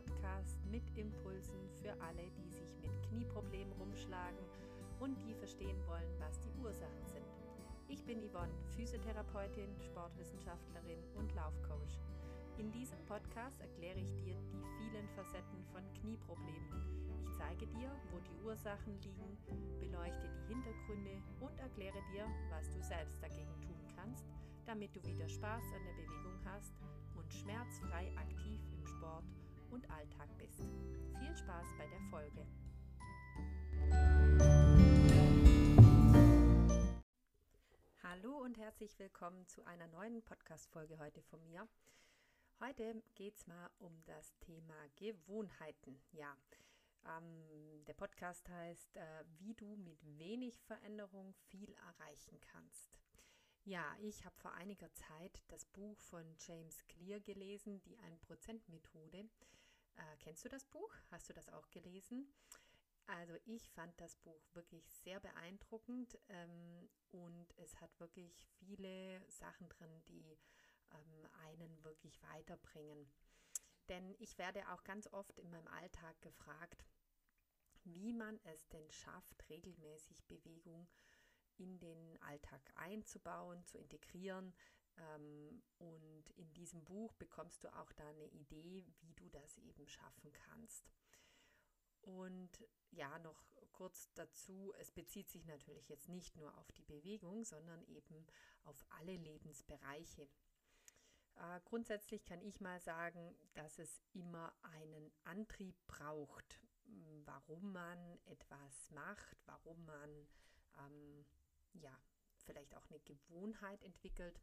Podcast mit Impulsen für alle, die sich mit Knieproblemen rumschlagen und die verstehen wollen, was die Ursachen sind. Ich bin Yvonne, Physiotherapeutin, Sportwissenschaftlerin und Laufcoach. In diesem Podcast erkläre ich dir die vielen Facetten von Knieproblemen. Ich zeige dir, wo die Ursachen liegen, beleuchte die Hintergründe und erkläre dir, was du selbst dagegen tun kannst, damit du wieder Spaß an der Bewegung hast und schmerzfrei aktiv im Sport und Alltag bist. Viel Spaß bei der Folge. Hallo und herzlich willkommen zu einer neuen Podcast-Folge heute von mir. Heute geht es mal um das Thema Gewohnheiten. Ja, ähm, der Podcast heißt, äh, wie du mit wenig Veränderung viel erreichen kannst. Ja, ich habe vor einiger Zeit das Buch von James Clear gelesen, die 1%-Methode. Äh, kennst du das Buch? Hast du das auch gelesen? Also ich fand das Buch wirklich sehr beeindruckend ähm, und es hat wirklich viele Sachen drin, die ähm, einen wirklich weiterbringen. Denn ich werde auch ganz oft in meinem Alltag gefragt, wie man es denn schafft, regelmäßig Bewegung in den Alltag einzubauen, zu integrieren. Ähm, und in diesem Buch bekommst du auch da eine Idee, wie du das eben schaffen kannst. Und ja, noch kurz dazu, es bezieht sich natürlich jetzt nicht nur auf die Bewegung, sondern eben auf alle Lebensbereiche. Äh, grundsätzlich kann ich mal sagen, dass es immer einen Antrieb braucht, warum man etwas macht, warum man ähm, ja, vielleicht auch eine Gewohnheit entwickelt.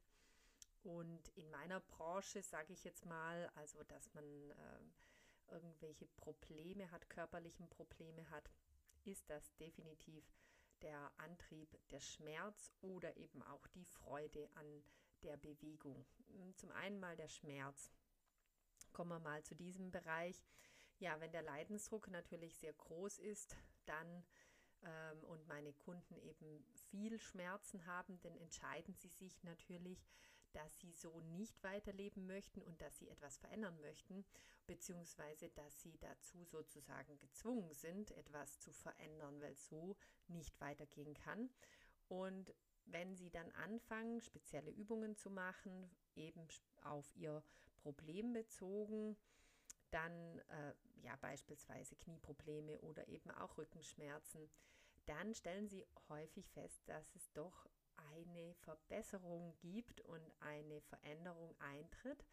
Und in meiner Branche sage ich jetzt mal, also dass man äh, irgendwelche Probleme hat, körperlichen Probleme hat, ist das definitiv der Antrieb, der Schmerz oder eben auch die Freude an der Bewegung. Zum einen mal der Schmerz. Kommen wir mal zu diesem Bereich. Ja, wenn der Leidensdruck natürlich sehr groß ist, dann ähm, und meine Kunden eben viel Schmerzen haben, dann entscheiden sie sich natürlich, dass sie so nicht weiterleben möchten und dass sie etwas verändern möchten, beziehungsweise dass sie dazu sozusagen gezwungen sind, etwas zu verändern, weil es so nicht weitergehen kann. Und wenn sie dann anfangen, spezielle Übungen zu machen, eben auf ihr Problem bezogen, dann äh, ja beispielsweise Knieprobleme oder eben auch Rückenschmerzen, dann stellen Sie häufig fest, dass es doch eine Verbesserung gibt und eine Veränderung eintritt.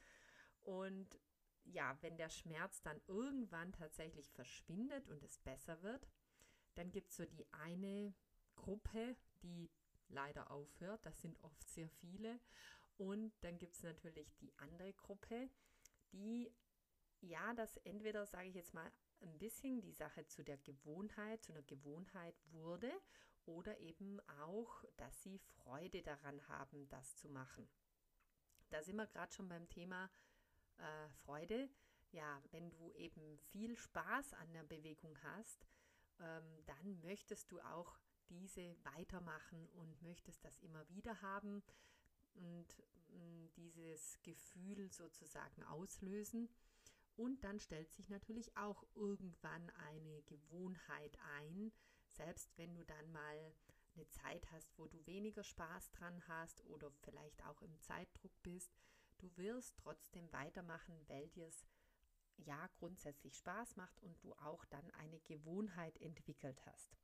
Und ja, wenn der Schmerz dann irgendwann tatsächlich verschwindet und es besser wird, dann gibt es so die eine Gruppe, die leider aufhört. Das sind oft sehr viele. Und dann gibt es natürlich die andere Gruppe, die ja, das entweder, sage ich jetzt mal, ein bisschen die Sache zu der Gewohnheit, zu einer Gewohnheit wurde oder eben auch, dass sie Freude daran haben, das zu machen. Da sind wir gerade schon beim Thema äh, Freude. Ja, wenn du eben viel Spaß an der Bewegung hast, ähm, dann möchtest du auch diese weitermachen und möchtest das immer wieder haben und mh, mm, dieses Gefühl sozusagen auslösen. Und dann stellt sich natürlich auch irgendwann eine Gewohnheit ein, selbst wenn du dann mal eine Zeit hast, wo du weniger Spaß dran hast oder vielleicht auch im Zeitdruck bist, du wirst trotzdem weitermachen, weil dir es ja grundsätzlich Spaß macht und du auch dann eine Gewohnheit entwickelt hast.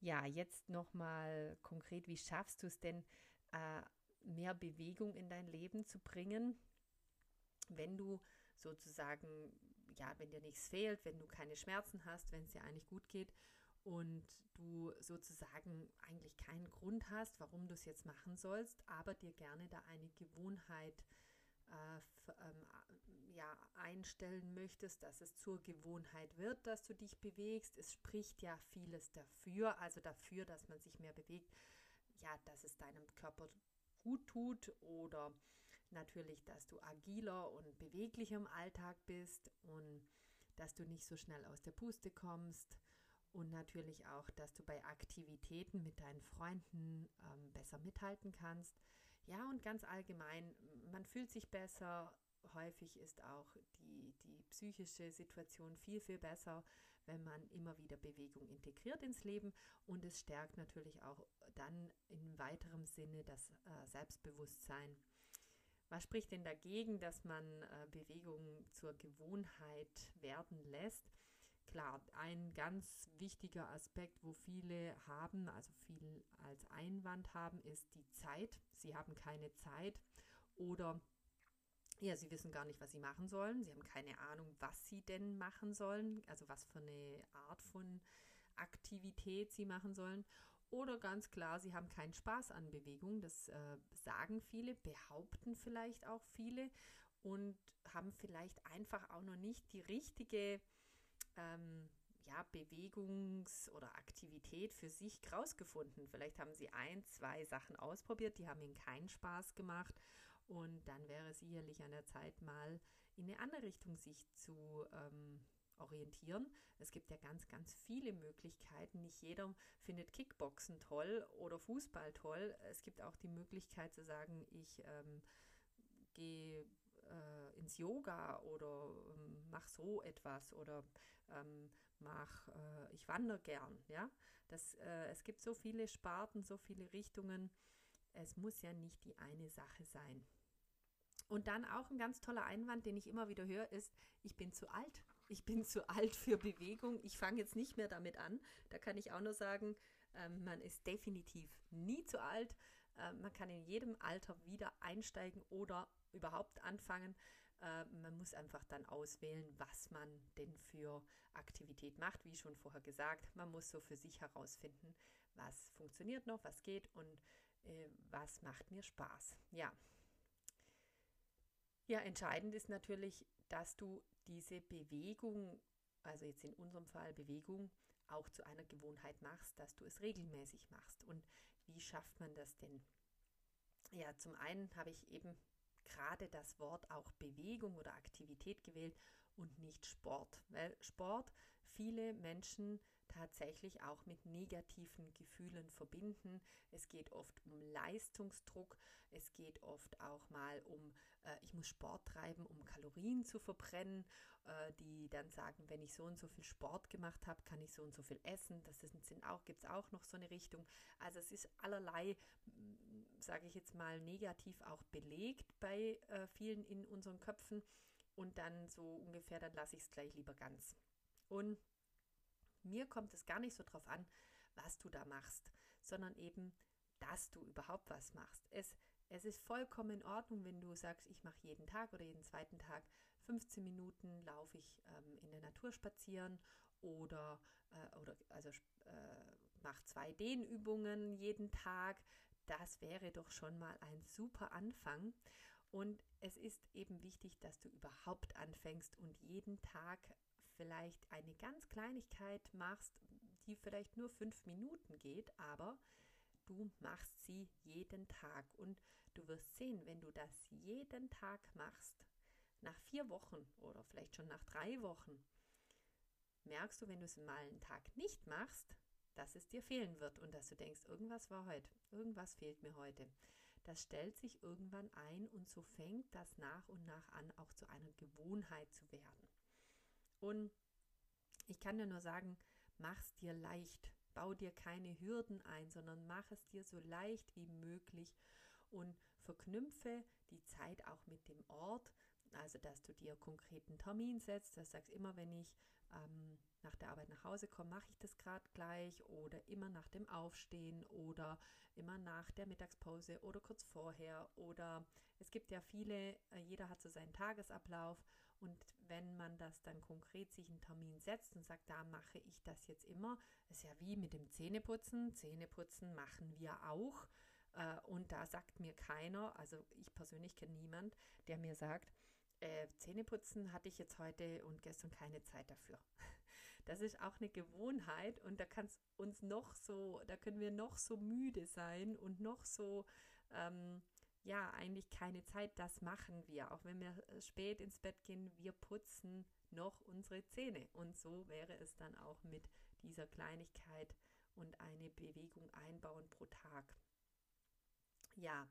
Ja, jetzt nochmal konkret, wie schaffst du es denn, äh, mehr Bewegung in dein Leben zu bringen, wenn du sozusagen, ja, wenn dir nichts fehlt, wenn du keine Schmerzen hast, wenn es dir eigentlich gut geht und du sozusagen eigentlich keinen Grund hast, warum du es jetzt machen sollst, aber dir gerne da eine Gewohnheit äh, ähm, ja, einstellen möchtest, dass es zur Gewohnheit wird, dass du dich bewegst. Es spricht ja vieles dafür, also dafür, dass man sich mehr bewegt, ja, dass es deinem Körper gut tut oder natürlich, dass du agiler und beweglicher im Alltag bist und dass du nicht so schnell aus der Puste kommst und natürlich auch, dass du bei Aktivitäten mit deinen Freunden ähm, besser mithalten kannst. Ja, und ganz allgemein, man fühlt sich besser, häufig ist auch die, die psychische Situation viel, viel besser, wenn man immer wieder Bewegung integriert ins Leben und es stärkt natürlich auch dann in weiterem Sinne das äh, Selbstbewusstsein. Was spricht denn dagegen, dass man äh, Bewegung zur Gewohnheit werden lässt? Klar, ein ganz wichtiger Aspekt, wo viele haben, also viel als Einwand haben, ist die Zeit. Sie haben keine Zeit oder ja, sie wissen gar nicht, was sie machen sollen. Sie haben keine Ahnung, was sie denn machen sollen, also was für eine Art von Aktivität sie machen sollen. Oder ganz klar, sie haben keinen Spaß an Bewegung. Das äh, sagen viele, behaupten vielleicht auch viele und haben vielleicht einfach auch noch nicht die richtige ähm, ja, Bewegungs- oder Aktivität für sich rausgefunden. Vielleicht haben sie ein, zwei Sachen ausprobiert, die haben ihnen keinen Spaß gemacht und dann wäre sicherlich an der Zeit, mal in eine andere Richtung sich zu ähm, orientieren. Es gibt ja ganz, ganz viele Möglichkeiten. Nicht jeder findet Kickboxen toll oder Fußball toll. Es gibt auch die Möglichkeit zu sagen, ich ähm, gehe äh, ins Yoga oder ähm, mache so etwas oder ähm, mach, äh, ich wandere gern. Ja? Das, äh, es gibt so viele Sparten, so viele Richtungen. Es muss ja nicht die eine Sache sein. Und dann auch ein ganz toller Einwand, den ich immer wieder höre, ist, ich bin zu alt. Ich bin zu alt für Bewegung. Ich fange jetzt nicht mehr damit an. Da kann ich auch nur sagen, äh, man ist definitiv nie zu alt. Äh, man kann in jedem Alter wieder einsteigen oder überhaupt anfangen. Äh, man muss einfach dann auswählen, was man denn für Aktivität macht. Wie schon vorher gesagt, man muss so für sich herausfinden, was funktioniert noch, was geht und äh, was macht mir Spaß. Ja, ja, entscheidend ist natürlich, dass du diese Bewegung, also jetzt in unserem Fall Bewegung, auch zu einer Gewohnheit machst, dass du es regelmäßig machst. Und wie schafft man das denn? Ja, zum einen habe ich eben gerade das Wort auch Bewegung oder Aktivität gewählt und nicht Sport, weil Sport viele Menschen tatsächlich auch mit negativen Gefühlen verbinden. Es geht oft um Leistungsdruck, es geht oft auch mal um, äh, ich muss Sport treiben, um Kalorien zu verbrennen, äh, die dann sagen, wenn ich so und so viel Sport gemacht habe, kann ich so und so viel essen. Das sind auch, gibt es auch noch so eine Richtung. Also es ist allerlei, sage ich jetzt mal, negativ auch belegt bei äh, vielen in unseren Köpfen. Und dann so ungefähr, dann lasse ich es gleich lieber ganz. Und mir kommt es gar nicht so drauf an, was du da machst, sondern eben, dass du überhaupt was machst. Es, es ist vollkommen in Ordnung, wenn du sagst, ich mache jeden Tag oder jeden zweiten Tag 15 Minuten laufe ich ähm, in der Natur spazieren oder, äh, oder also äh, mache zwei Dehnübungen jeden Tag. Das wäre doch schon mal ein super Anfang. Und es ist eben wichtig, dass du überhaupt anfängst und jeden Tag vielleicht eine ganz Kleinigkeit machst, die vielleicht nur fünf Minuten geht, aber du machst sie jeden Tag und du wirst sehen, wenn du das jeden Tag machst, nach vier Wochen oder vielleicht schon nach drei Wochen, merkst du, wenn du es mal einen Tag nicht machst, dass es dir fehlen wird und dass du denkst, irgendwas war heute, irgendwas fehlt mir heute. Das stellt sich irgendwann ein und so fängt das nach und nach an, auch zu einer Gewohnheit zu werden. Und ich kann dir nur sagen, mach es dir leicht. Bau dir keine Hürden ein, sondern mach es dir so leicht wie möglich und verknüpfe die Zeit auch mit dem Ort. Also, dass du dir konkreten Termin setzt, dass du sagst, immer wenn ich ähm, nach der Arbeit nach Hause komme, mache ich das gerade gleich oder immer nach dem Aufstehen oder immer nach der Mittagspause oder kurz vorher oder es gibt ja viele, äh, jeder hat so seinen Tagesablauf und wenn man das dann konkret sich einen Termin setzt und sagt, da mache ich das jetzt immer, ist ja wie mit dem Zähneputzen. Zähneputzen machen wir auch. Äh, und da sagt mir keiner, also ich persönlich kenne niemand, der mir sagt, äh, Zähneputzen hatte ich jetzt heute und gestern keine Zeit dafür. Das ist auch eine Gewohnheit und da kann es uns noch so, da können wir noch so müde sein und noch so ähm, ja, eigentlich keine Zeit, das machen wir. Auch wenn wir äh, spät ins Bett gehen, wir putzen noch unsere Zähne. Und so wäre es dann auch mit dieser Kleinigkeit und eine Bewegung einbauen pro Tag. Ja,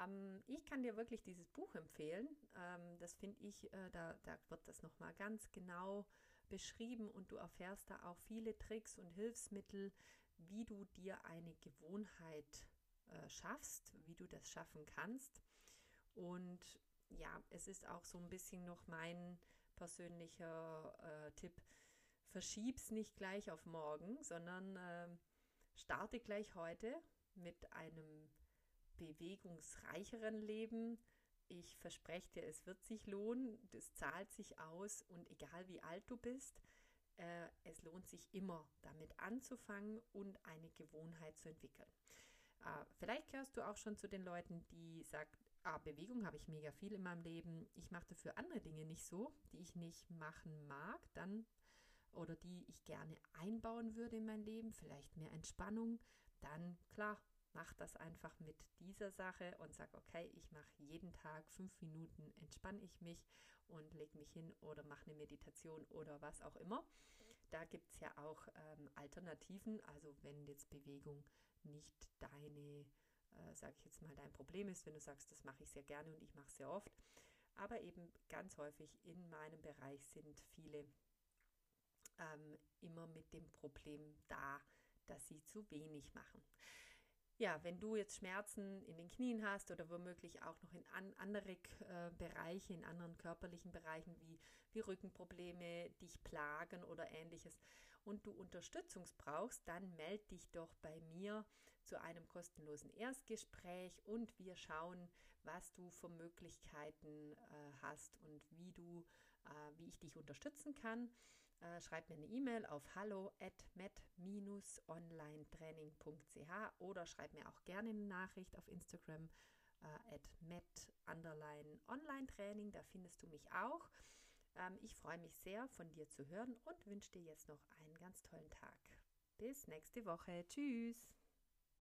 Ähm, ich kann dir wirklich dieses Buch empfehlen. Ähm, das finde ich, äh, da, da wird das nochmal ganz genau beschrieben und du erfährst da auch viele Tricks und Hilfsmittel, wie du dir eine Gewohnheit äh, schaffst, wie du das schaffen kannst. Und ja, es ist auch so ein bisschen noch mein persönlicher äh, Tipp. Verschieb's nicht gleich auf morgen, sondern äh, starte gleich heute mit einem bewegungsreicheren Leben. Ich verspreche dir, es wird sich lohnen, das zahlt sich aus. Und egal wie alt du bist, äh, es lohnt sich immer damit anzufangen und eine Gewohnheit zu entwickeln. Äh, vielleicht gehörst du auch schon zu den Leuten, die sagen, ah, Bewegung habe ich mega viel in meinem Leben, ich mache dafür andere Dinge nicht so, die ich nicht machen mag, dann oder die ich gerne einbauen würde in mein Leben, vielleicht mehr Entspannung, dann klar, mach das einfach mit dieser Sache und sag, okay, ich mache jeden Tag fünf Minuten, entspanne ich mich und lege mich hin oder mache eine Meditation oder was auch immer. Da gibt es ja auch ähm, Alternativen. Also wenn jetzt Bewegung nicht deine, äh, sage ich jetzt mal, dein Problem ist, wenn du sagst, das mache ich sehr gerne und ich mache es sehr oft. Aber eben ganz häufig in meinem Bereich sind viele ähm, immer mit dem Problem da, dass sie zu wenig machen ja, wenn du jetzt Schmerzen in den Knien hast oder womöglich auch noch in an, andere äh, Bereiche, in anderen körperlichen Bereichen wie, wie Rückenprobleme dich plagen oder ähnliches und du Unterstützung brauchst, dann melde dich doch bei mir zu einem kostenlosen Erstgespräch und wir schauen, was du für Möglichkeiten äh, hast und wie du, wie ich dich unterstützen kann äh, schreib mir eine E-Mail auf hallo at met-onlinetraining.ch oder schreib mir auch gerne eine Nachricht auf Instagram äh, at met online training, da findest du mich auch. Ähm, ich freue mich sehr, von dir zu hören und wünsche dir jetzt noch einen ganz tollen Tag. Bis nächste Woche. Tschüss.